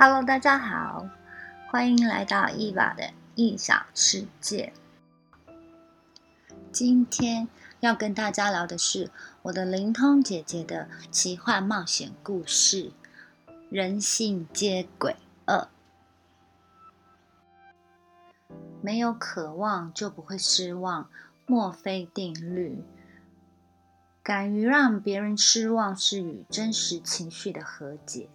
Hello，大家好，欢迎来到伊娃的异想世界。今天要跟大家聊的是我的灵通姐姐的奇幻冒险故事《人性接轨二》。没有渴望就不会失望，墨菲定律。敢于让别人失望，是与真实情绪的和解。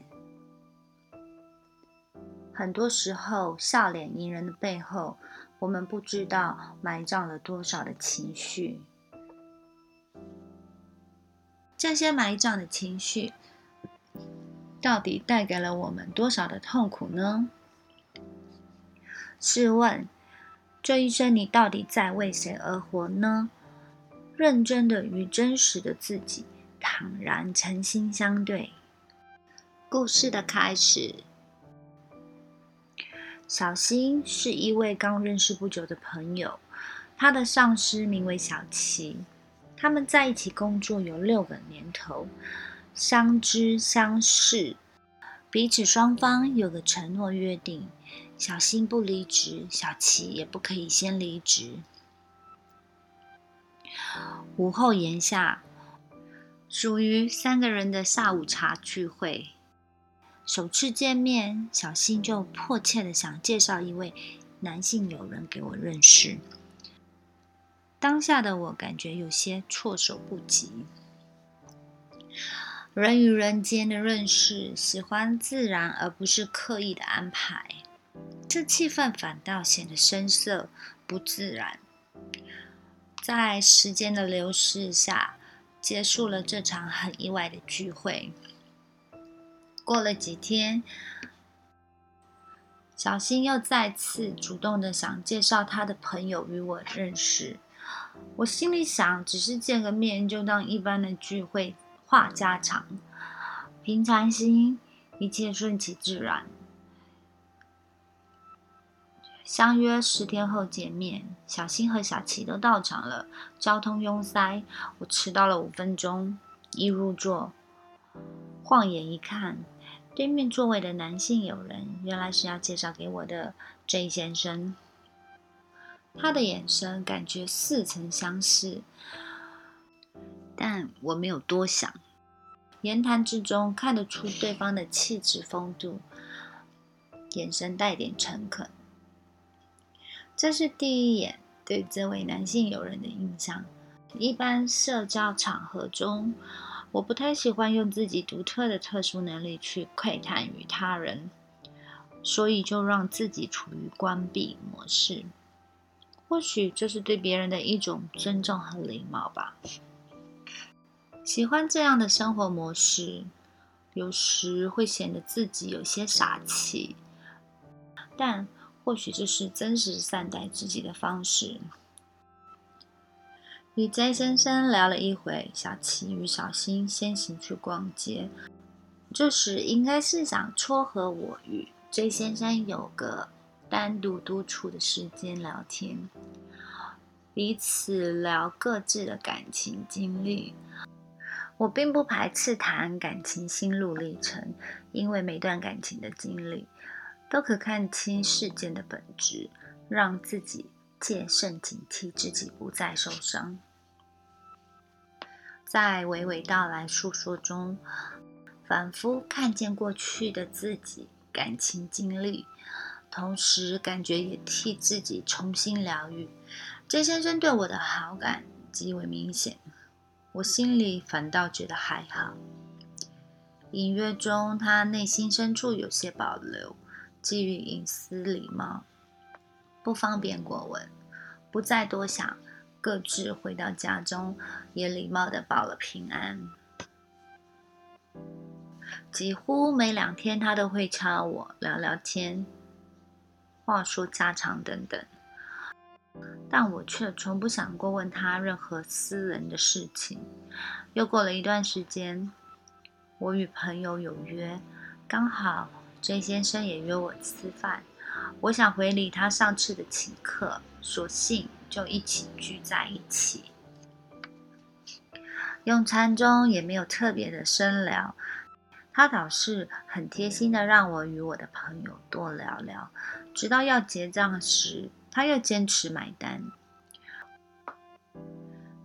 很多时候，笑脸迎人的背后，我们不知道埋葬了多少的情绪。这些埋葬的情绪，到底带给了我们多少的痛苦呢？试问，这一生你到底在为谁而活呢？认真的与真实的自己坦然诚心相对。故事的开始。小新是一位刚认识不久的朋友，他的上司名为小琪，他们在一起工作有六个年头，相知相识，彼此双方有个承诺约定：小新不离职，小琪也不可以先离职。午后檐下，属于三个人的下午茶聚会。首次见面，小新就迫切的想介绍一位男性友人给我认识。当下的我感觉有些措手不及。人与人间的认识，喜欢自然而不是刻意的安排，这气氛反倒显得生涩不自然。在时间的流逝下，结束了这场很意外的聚会。过了几天，小新又再次主动的想介绍他的朋友与我认识。我心里想，只是见个面，就当一般的聚会，话家常，平常心，一切顺其自然。相约十天后见面，小新和小琪都到场了。交通拥塞，我迟到了五分钟，一入座，晃眼一看。对面座位的男性友人，原来是要介绍给我的 J 先生。他的眼神感觉似曾相识，但我没有多想。言谈之中看得出对方的气质风度，眼神带点诚恳。这是第一眼对这位男性友人的印象。一般社交场合中。我不太喜欢用自己独特的特殊能力去窥探于他人，所以就让自己处于关闭模式。或许这是对别人的一种尊重和礼貌吧。喜欢这样的生活模式，有时会显得自己有些傻气，但或许这是真实善待自己的方式。与 J 先生聊了一会，小琪与小新先行去逛街。这时应该是想撮合我与 J 先生有个单独独处的时间聊天，彼此聊各自的感情经历。我并不排斥谈感情心路历程，因为每段感情的经历都可看清事件的本质，让自己。戒慎警惕，自己不再受伤。在娓娓道来诉说中，反复看见过去的自己感情经历，同时感觉也替自己重新疗愈。J 先生对我的好感极为明显，我心里反倒觉得还好。隐约中，他内心深处有些保留，基于隐私礼貌。不方便过问，不再多想，各自回到家中，也礼貌的报了平安。几乎每两天，他都会敲我聊聊天，话说家常等等，但我却从不想过问他任何私人的事情。又过了一段时间，我与朋友有约，刚好 J 先生也约我吃饭。我想回礼他上次的请客，索性就一起聚在一起。用餐中也没有特别的深聊，他倒是很贴心的让我与我的朋友多聊聊，直到要结账时，他又坚持买单。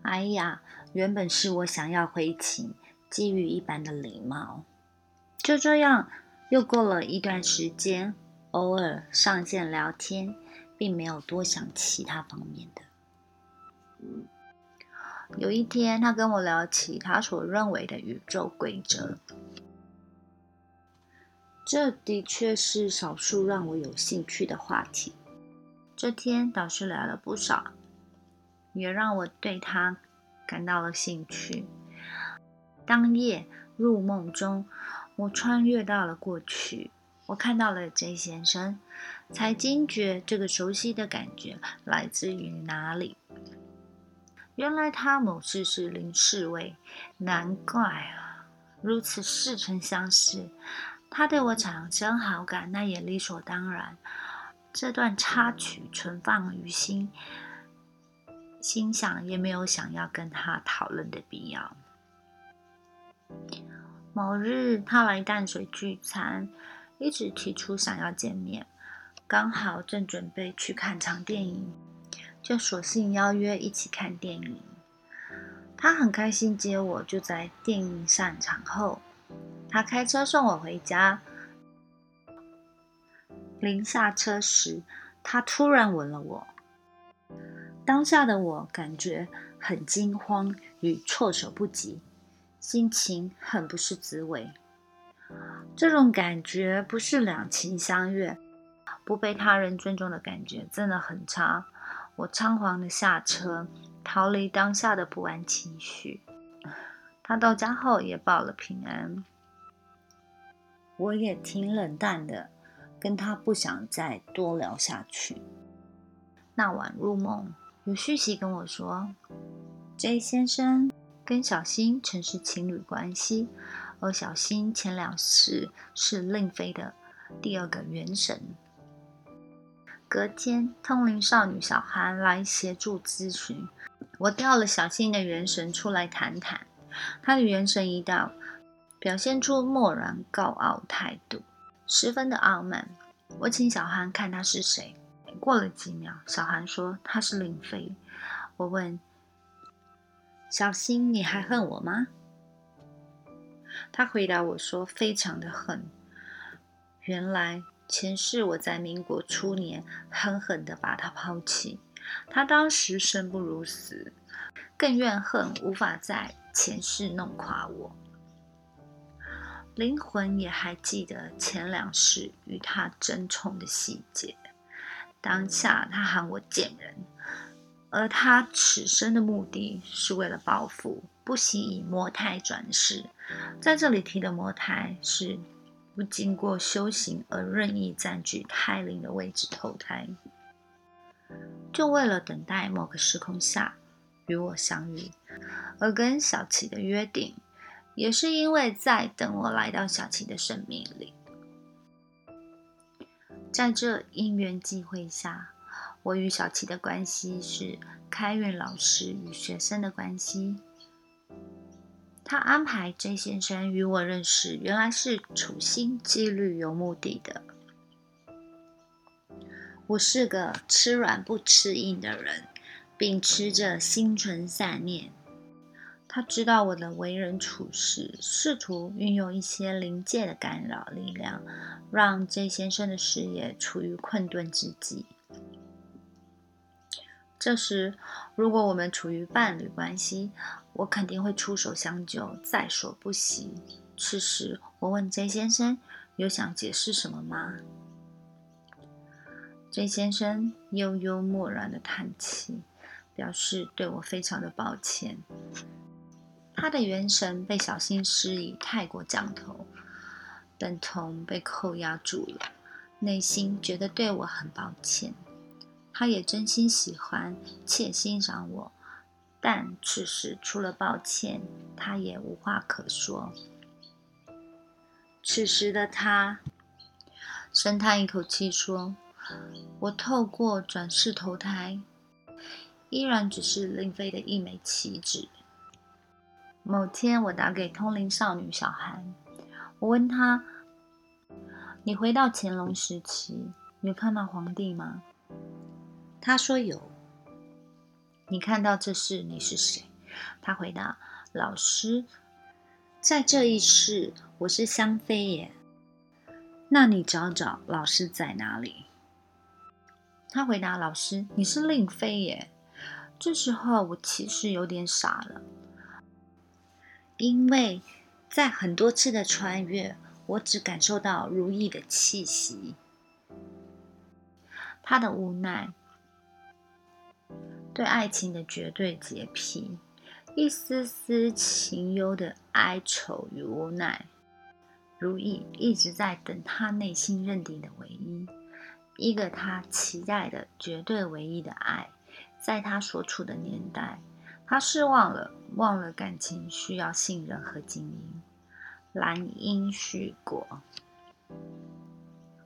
哎呀，原本是我想要回请基于一般的礼貌，就这样又过了一段时间，偶尔上线聊天，并没有多想其他方面的。有一天，他跟我聊起他所认为的宇宙规则。这的确是少数让我有兴趣的话题。这天导师聊了不少，也让我对他感到了兴趣。当夜入梦中，我穿越到了过去，我看到了 J 先生，才惊觉这个熟悉的感觉来自于哪里。原来他某次是林侍卫，难怪啊，如此似曾相识。他对我产生好感，那也理所当然。这段插曲存放于心，心想也没有想要跟他讨论的必要。某日，他来淡水聚餐，一直提出想要见面，刚好正准备去看场电影，就索性邀约一起看电影。他很开心接我，就在电影散场后。他开车送我回家，临下车时，他突然吻了我。当下的我感觉很惊慌与措手不及，心情很不是滋味。这种感觉不是两情相悦，不被他人尊重的感觉真的很差。我仓皇的下车，逃离当下的不安情绪。他到家后也报了平安。我也挺冷淡的，跟他不想再多聊下去。那晚入梦，有讯息跟我说，J 先生跟小新曾是情侣关系，而小新前两世是令妃的第二个元神。隔天，通灵少女小韩来协助咨询，我调了小新的元神出来谈谈，他的元神一到。表现出漠然高傲态度，十分的傲慢。我请小韩看他是谁。过了几秒，小韩说他是令妃。我问小新：“你还恨我吗？”他回答我说：“非常的恨。原来前世我在民国初年狠狠地把他抛弃，他当时生不如死，更怨恨无法在前世弄垮我。”灵魂也还记得前两世与他争宠的细节。当下他喊我贱人，而他此生的目的是为了报复，不惜以魔胎转世。在这里提的魔胎是不经过修行而任意占据泰灵的位置投胎，就为了等待某个时空下与我相遇，而跟小琪的约定。也是因为在等我来到小琪的生命里，在这因缘际会下，我与小琪的关系是开运老师与学生的关系。他安排 J 先生与我认识，原来是处心积虑、有目的的。我是个吃软不吃硬的人，秉持着心存善念。他知道我的为人处事，试图运用一些灵界的干扰力量，让 J 先生的事业处于困顿之际。这时，如果我们处于伴侣关系，我肯定会出手相救，在所不惜。此时，我问 J 先生：“有想解释什么吗？”J 先生悠悠默然的叹气，表示对我非常的抱歉。他的元神被小心施以太过降头，等同被扣押住了，内心觉得对我很抱歉。他也真心喜欢且欣赏我，但此时除了抱歉，他也无话可说。此时的他深叹一口气说：“我透过转世投胎，依然只是令妃的一枚棋子。”某天，我打给通灵少女小韩，我问他：“你回到乾隆时期，有看到皇帝吗？”他说有。你看到这是，你是谁？他回答：“老师，在这一世，我是香妃耶。”那你找找老师在哪里？他回答：“老师，你是令妃耶。”这时候我其实有点傻了，因为在很多次的穿越，我只感受到如意的气息，他的无奈，对爱情的绝对洁癖，一丝丝情忧的哀愁与无奈。如意一直在等他内心认定的唯一，一个他期待的绝对唯一的爱，在他所处的年代，他失望了，忘了感情需要信任和经营。兰因絮果，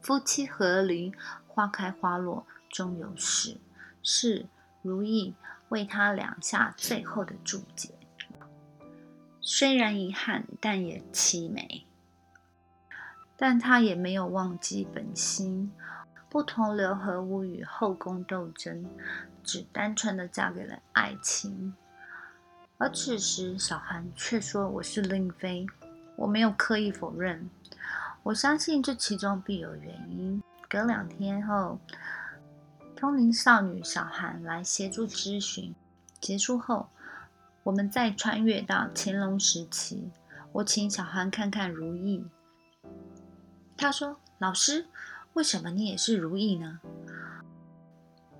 夫妻和离，花开花落终有时，是如意为他俩下最后的注解。虽然遗憾，但也凄美。但他也没有忘记本心，不同流合污与后宫斗争，只单纯的嫁给了爱情。而此时，小韩却说我是令妃，我没有刻意否认，我相信这其中必有原因。隔两天后，通灵少女小韩来协助咨询，结束后，我们再穿越到乾隆时期，我请小韩看看如意。他说：“老师，为什么你也是如意呢？”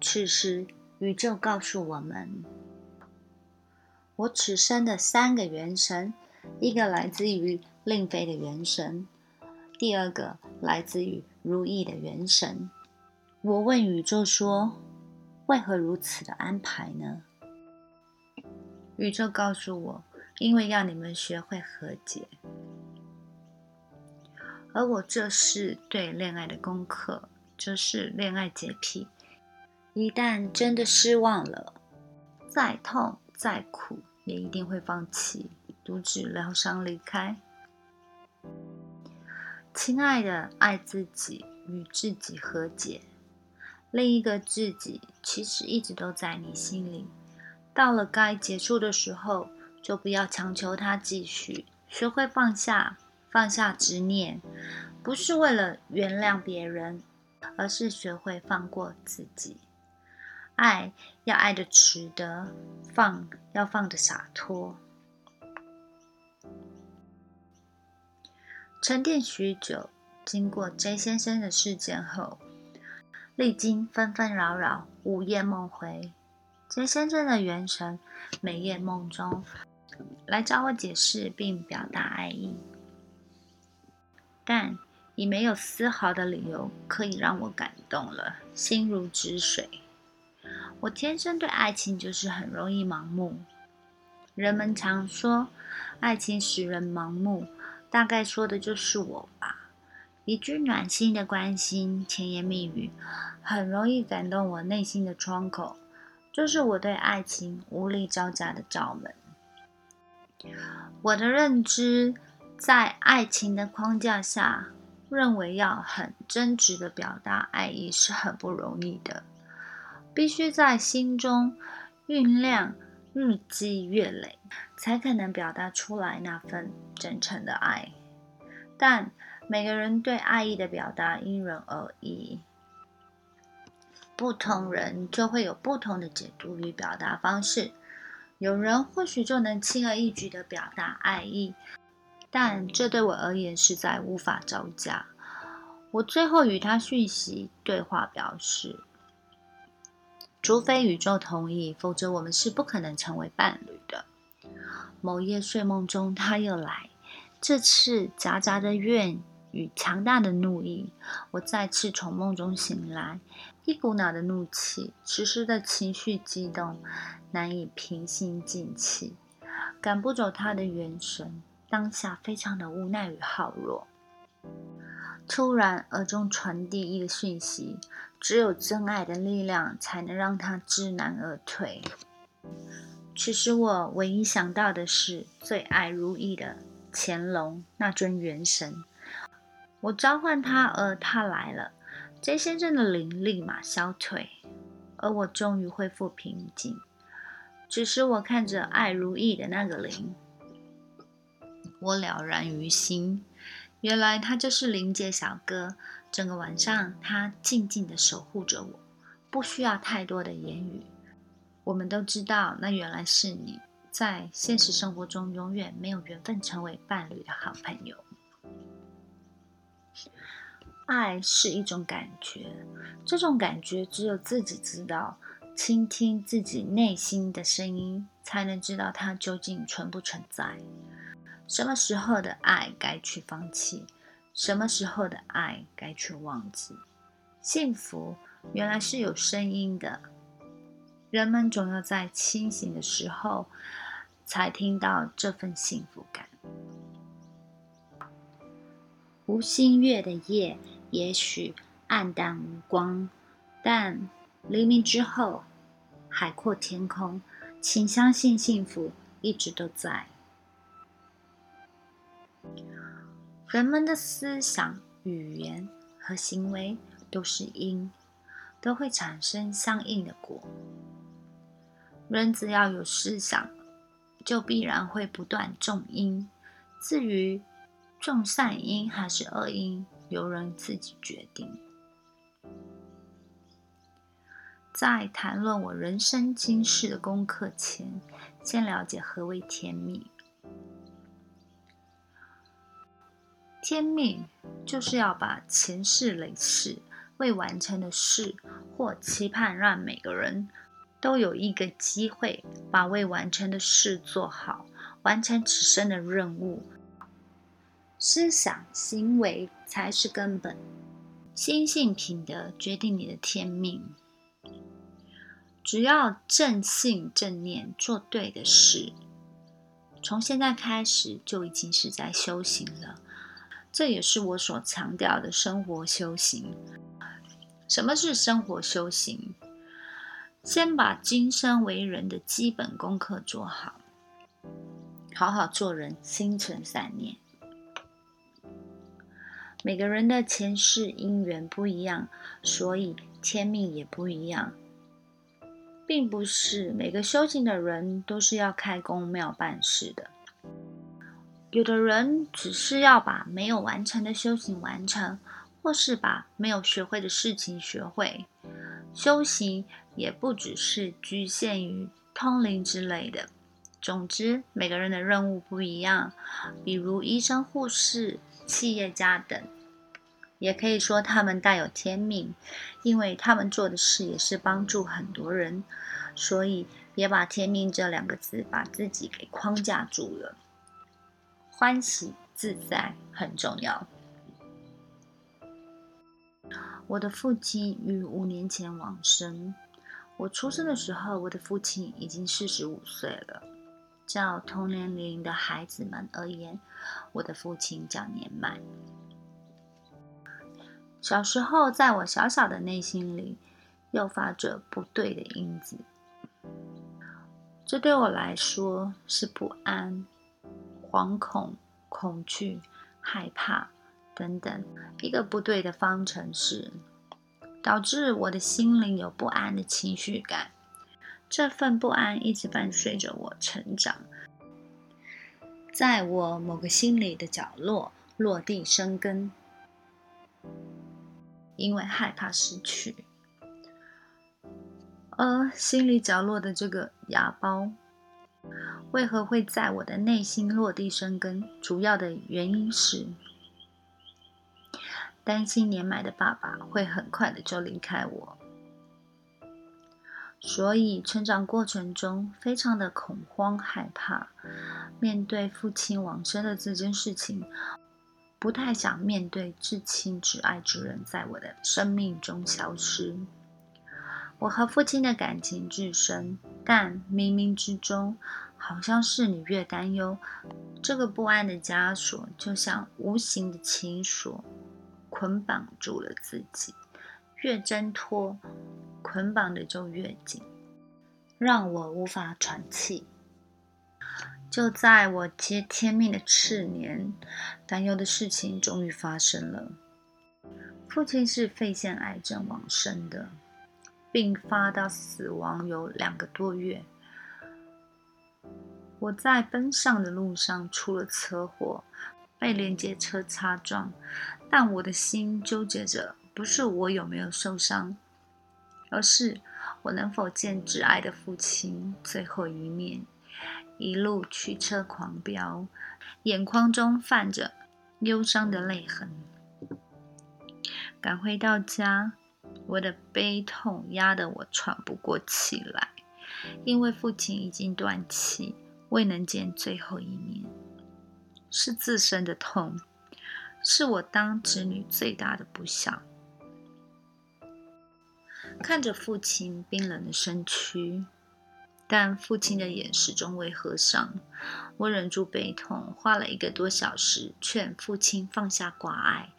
此时，宇宙告诉我们：我此生的三个元神，一个来自于令妃的元神，第二个来自于如意的元神。我问宇宙说：“为何如此的安排呢？”宇宙告诉我：“因为要你们学会和解。”而我这是对恋爱的功课，这是恋爱洁癖。一旦真的失望了，再痛再苦，也一定会放弃，独自疗伤离开。亲爱的，爱自己，与自己和解。另一个自己其实一直都在你心里，到了该结束的时候，就不要强求他继续，学会放下。放下执念，不是为了原谅别人，而是学会放过自己。爱要爱的值得，放要放的洒脱。沉淀许久，经过 J 先生的事件后，历经纷纷扰扰，午夜梦回，J 先生的元神每夜梦中来找我解释并表达爱意。但已没有丝毫的理由可以让我感动了，心如止水。我天生对爱情就是很容易盲目。人们常说爱情使人盲目，大概说的就是我吧。一句暖心的关心、甜言蜜语，很容易感动我内心的窗口，就是我对爱情无力招架的罩门。我的认知。在爱情的框架下，认为要很真挚的表达爱意是很不容易的，必须在心中酝酿日积月累，才可能表达出来那份真诚的爱。但每个人对爱意的表达因人而异，不同人就会有不同的解读与表达方式。有人或许就能轻而易举的表达爱意。但这对我而言实在无法招架。我最后与他讯息对话表示，除非宇宙同意，否则我们是不可能成为伴侣的。某夜睡梦中，他又来，这次夹杂着怨与强大的怒意。我再次从梦中醒来，一股脑的怒气，此时的情绪激动，难以平心静气，赶不走他的元神。当下非常的无奈与好弱，突然耳中传递一个讯息：只有真爱的力量才能让他知难而退。其实我唯一想到的是最爱如意的乾隆那尊元神。我召唤他，而他来了。J 先生的灵立马消退，而我终于恢复平静。只是我看着爱如意的那个灵，我了然于心。原来他就是灵界小哥。整个晚上，他静静的守护着我，不需要太多的言语。我们都知道，那原来是你在现实生活中永远没有缘分成为伴侣的好朋友。爱是一种感觉，这种感觉只有自己知道。倾听自己内心的声音，才能知道它究竟存不存在。什么时候的爱该去放弃？什么时候的爱该去忘记？幸福原来是有声音的。人们总要在清醒的时候，才听到这份幸福感。无星月的夜，也许暗淡无光，但黎明之后，海阔天空。请相信，幸福一直都在。人们的思想、语言和行为都是因，都会产生相应的果。人只要有思想，就必然会不断种因。至于，种善因还是恶因，由人自己决定。在谈论我人生今世的功课前，先了解何为天命。天命就是要把前世累世未完成的事，或期盼让每个人都有一个机会把未完成的事做好，完成此生的任务。思想行为才是根本，心性品德决定你的天命。只要正信正念，做对的事，从现在开始就已经是在修行了。这也是我所强调的生活修行。什么是生活修行？先把今生为人的基本功课做好，好好做人，心存善念。每个人的前世因缘不一样，所以天命也不一样，并不是每个修行的人都是要开公庙办事的。有的人只是要把没有完成的修行完成，或是把没有学会的事情学会。修行也不只是局限于通灵之类的。总之，每个人的任务不一样。比如医生、护士。企业家等，也可以说他们带有天命，因为他们做的事也是帮助很多人，所以别把“天命”这两个字把自己给框架住了。欢喜自在很重要。我的父亲于五年前往生，我出生的时候，我的父亲已经四十五岁了。较同年龄的孩子们而言，我的父亲较年迈。小时候，在我小小的内心里，诱发着不对的因子。这对我来说是不安、惶恐、恐惧、害怕等等一个不对的方程式，导致我的心灵有不安的情绪感。这份不安一直伴随着我成长，在我某个心里的角落落地生根。因为害怕失去，而心里角落的这个芽包，为何会在我的内心落地生根？主要的原因是担心年迈的爸爸会很快的就离开我。所以，成长过程中非常的恐慌害怕，面对父亲往生的这件事情，不太想面对至亲至爱之人在我的生命中消失。我和父亲的感情至深，但冥冥之中，好像是你越担忧，这个不安的枷锁就像无形的情锁，捆绑住了自己，越挣脱。捆绑的就越紧，让我无法喘气。就在我接天命的次年，担忧的事情终于发生了。父亲是肺腺癌症往生的，并发到死亡有两个多月。我在奔丧的路上出了车祸，被连接车擦撞，但我的心纠结着，不是我有没有受伤，而是我能否见挚爱的父亲最后一面。一路驱车狂飙，眼眶中泛着忧伤的泪痕。赶回到家，我的悲痛压得我喘不过气来，因为父亲已经断气，未能见最后一面。是自身的痛，是我当子女最大的不孝。看着父亲冰冷的身躯。但父亲的眼始终未合上，我忍住悲痛，花了一个多小时劝父亲放下挂碍，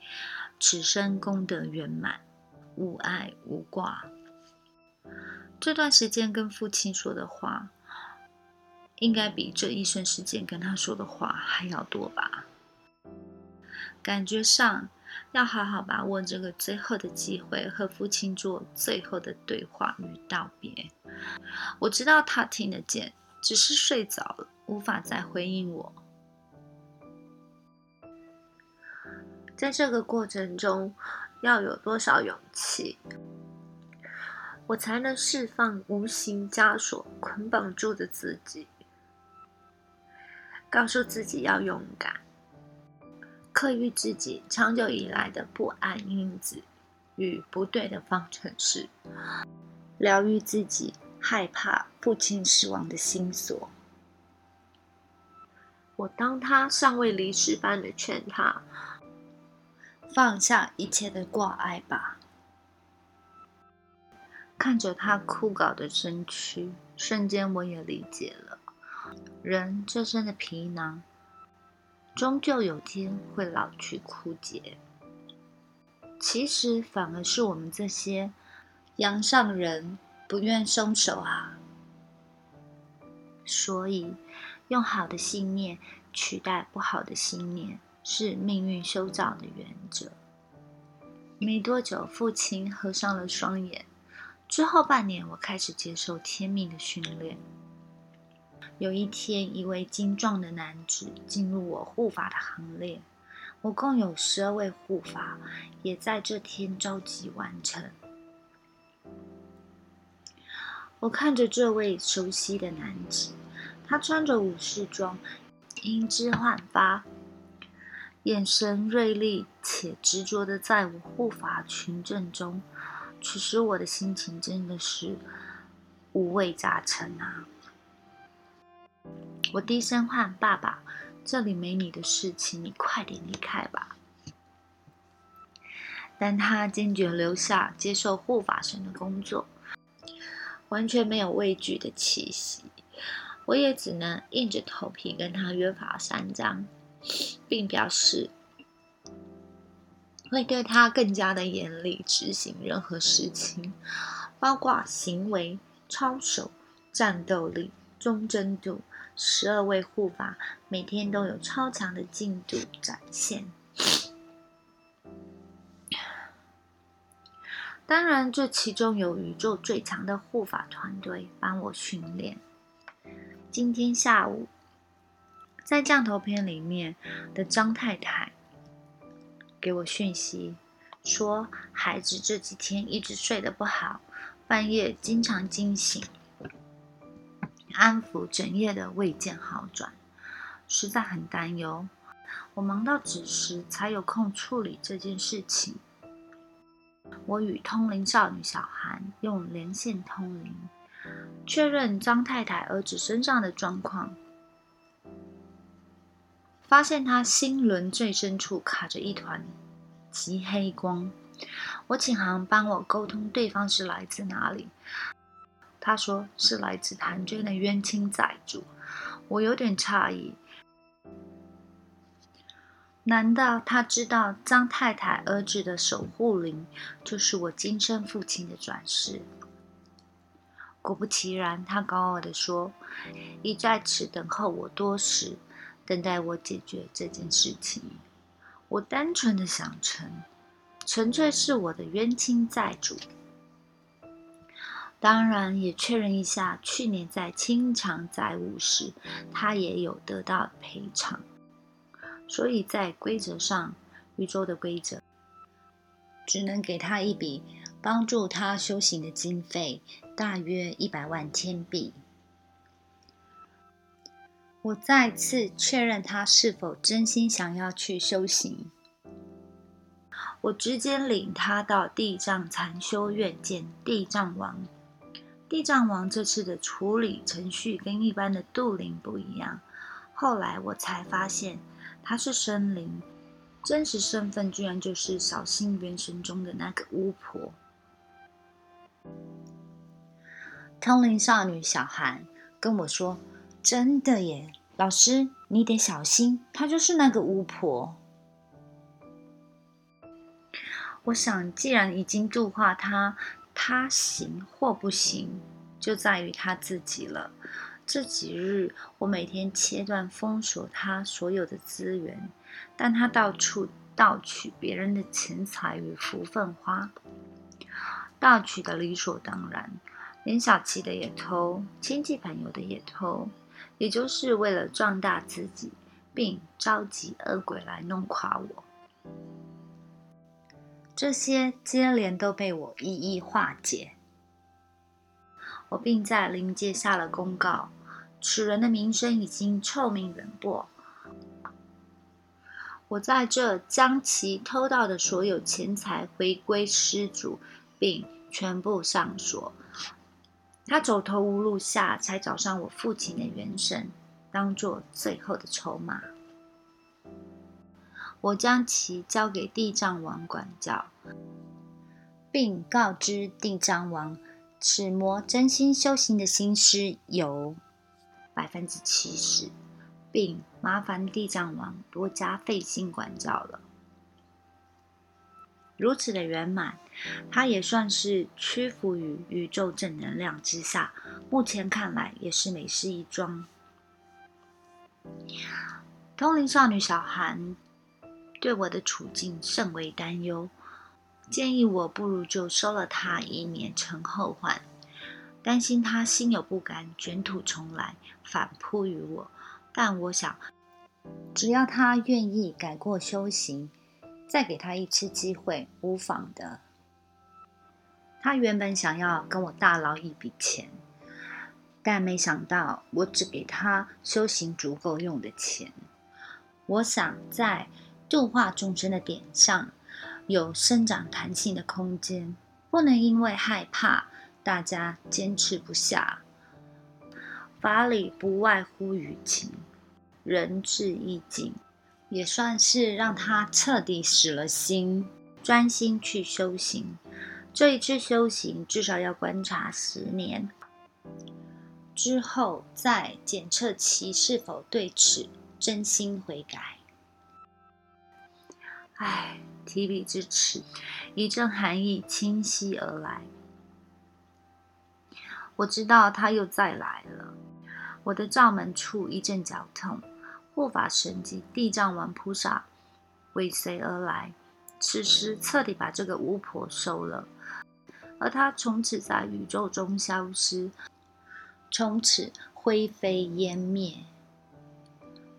此生功德圆满，无爱无挂。这段时间跟父亲说的话，应该比这一生时间跟他说的话还要多吧？感觉上。要好好把握这个最后的机会，和父亲做最后的对话与道别。我知道他听得见，只是睡着了，无法再回应我。在这个过程中，要有多少勇气，我才能释放无形枷锁捆绑住的自己，告诉自己要勇敢。克愈自己长久以来的不安因子与不对的方程式，疗愈自己害怕父亲死亡的心锁。我当他尚未离世般的劝他放下一切的挂碍吧。看着他枯槁的身躯，瞬间我也理解了，人这身的皮囊。终究有天会老去枯竭。其实反而是我们这些阳上人不愿松手啊。所以，用好的信念取代不好的信念，是命运修造的原则。没多久，父亲合上了双眼。之后半年，我开始接受天命的训练。有一天，一位精壮的男子进入我护法的行列。我共有十二位护法，也在这天召集完成。我看着这位熟悉的男子，他穿着武士装，英姿焕发，眼神锐利且执着的在我护法群阵中。此时我的心情真的是五味杂陈啊！我低声唤爸爸：“这里没你的事情，你快点离开吧。”但他坚决留下，接受护法神的工作，完全没有畏惧的气息。我也只能硬着头皮跟他约法三章，并表示会对他更加的严厉执行任何事情，包括行为、操守、战斗力、忠贞度。十二位护法每天都有超强的进度展现。当然，这其中有宇宙最强的护法团队帮我训练。今天下午，在降头片里面的张太太给我讯息说，孩子这几天一直睡得不好，半夜经常惊醒。安抚整夜的未见好转，实在很担忧。我忙到子时才有空处理这件事情。我与通灵少女小韩用连线通灵，确认张太太儿子身上的状况，发现他心轮最深处卡着一团极黑光。我请韩帮我沟通，对方是来自哪里。他说是来自谭娟的冤亲债主，我有点诧异。难道他知道张太太儿子的守护灵就是我今生父亲的转世？果不其然，他高傲地说：“已在此等候我多时，等待我解决这件事情。我单纯的想成，纯粹是我的冤亲债主。当然，也确认一下，去年在清偿债务时，他也有得到赔偿。所以在规则上，宇宙的规则只能给他一笔。”帮助他修行的经费大约一百万天币。我再次确认他是否真心想要去修行。我直接领他到地藏禅修院见地藏王。地藏王这次的处理程序跟一般的度灵不一样。后来我才发现他是生灵，真实身份居然就是小新元神中的那个巫婆。通灵少女小韩跟我说：“真的耶，老师，你得小心，她就是那个巫婆。”我想，既然已经度化她，他行或不行，就在于他自己了。这几日，我每天切断封锁他所有的资源，但他到处盗取别人的钱财与福分花，盗取的理所当然。连小琪的也偷，亲戚朋友的也偷，也就是为了壮大自己，并召集恶鬼来弄垮我。这些接连都被我一一化解。我并在灵界下了公告：此人的名声已经臭名远播。我在这将其偷盗的所有钱财回归失主，并全部上锁。他走投无路下，才找上我父亲的元神，当做最后的筹码。我将其交给地藏王管教，并告知地藏王，此魔真心修行的心思有百分之七十，并麻烦地藏王多加费心管教了。如此的圆满，他也算是屈服于宇宙正能量之下。目前看来，也是美事一桩。通灵少女小韩对我的处境甚为担忧，建议我不如就收了他，以免成后患。担心他心有不甘，卷土重来，反扑于我。但我想，只要他愿意改过修行。再给他一次机会，无妨的。他原本想要跟我大捞一笔钱，但没想到我只给他修行足够用的钱。我想在度化众生的点上有生长弹性的空间，不能因为害怕大家坚持不下。法理不外乎于情，仁至义尽。也算是让他彻底死了心，专心去修行。这一次修行至少要观察十年，之后再检测其是否对此真心悔改。唉，提笔之词，一阵寒意清晰而来。我知道他又再来了，我的罩门处一阵绞痛。护法神及地藏王菩萨尾随而来，此时彻底把这个巫婆收了，而她从此在宇宙中消失，从此灰飞烟灭，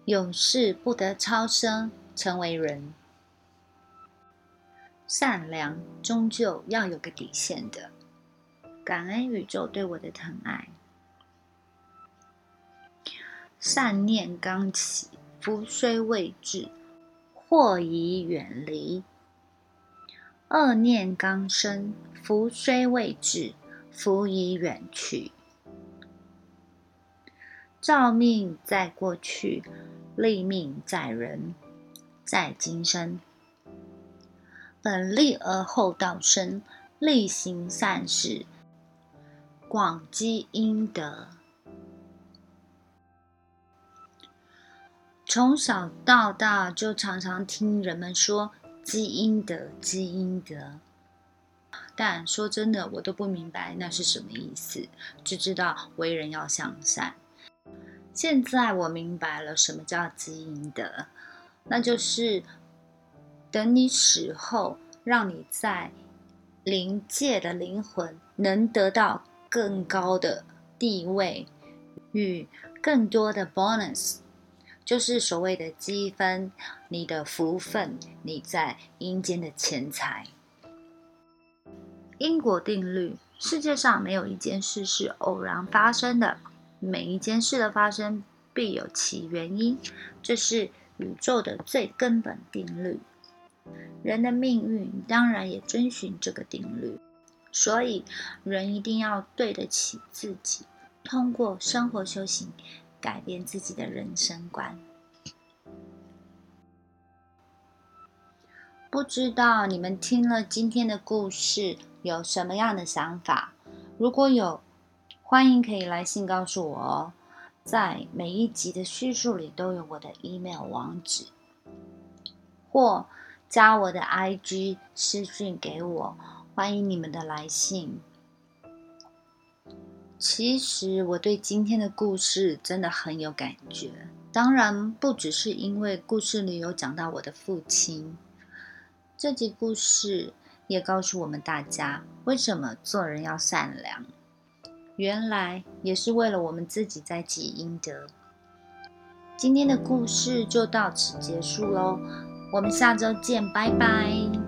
永世不得超生成为人。善良终究要有个底线的，感恩宇宙对我的疼爱。善念刚起，福虽未至，祸已远离；恶念刚生，福虽未至，福已远去。造命在过去，立命在人，在今生。本立而后道生，力行善事，广积阴德。从小到大，就常常听人们说“积阴德，积阴德”。但说真的，我都不明白那是什么意思，只知道为人要向善。现在我明白了什么叫积阴德，那就是等你死后，让你在灵界的灵魂能得到更高的地位与更多的 bonus。就是所谓的积分，你的福分，你在阴间的钱财。因果定律：世界上没有一件事是偶然发生的，每一件事的发生必有其原因，这是宇宙的最根本定律。人的命运当然也遵循这个定律，所以人一定要对得起自己，通过生活修行。改变自己的人生观。不知道你们听了今天的故事有什么样的想法？如果有，欢迎可以来信告诉我哦。在每一集的叙述里都有我的 email 网址，或加我的 IG 私讯给我。欢迎你们的来信。其实我对今天的故事真的很有感觉，当然不只是因为故事里有讲到我的父亲。这集故事也告诉我们大家，为什么做人要善良，原来也是为了我们自己在积阴德。今天的故事就到此结束喽，我们下周见，拜拜。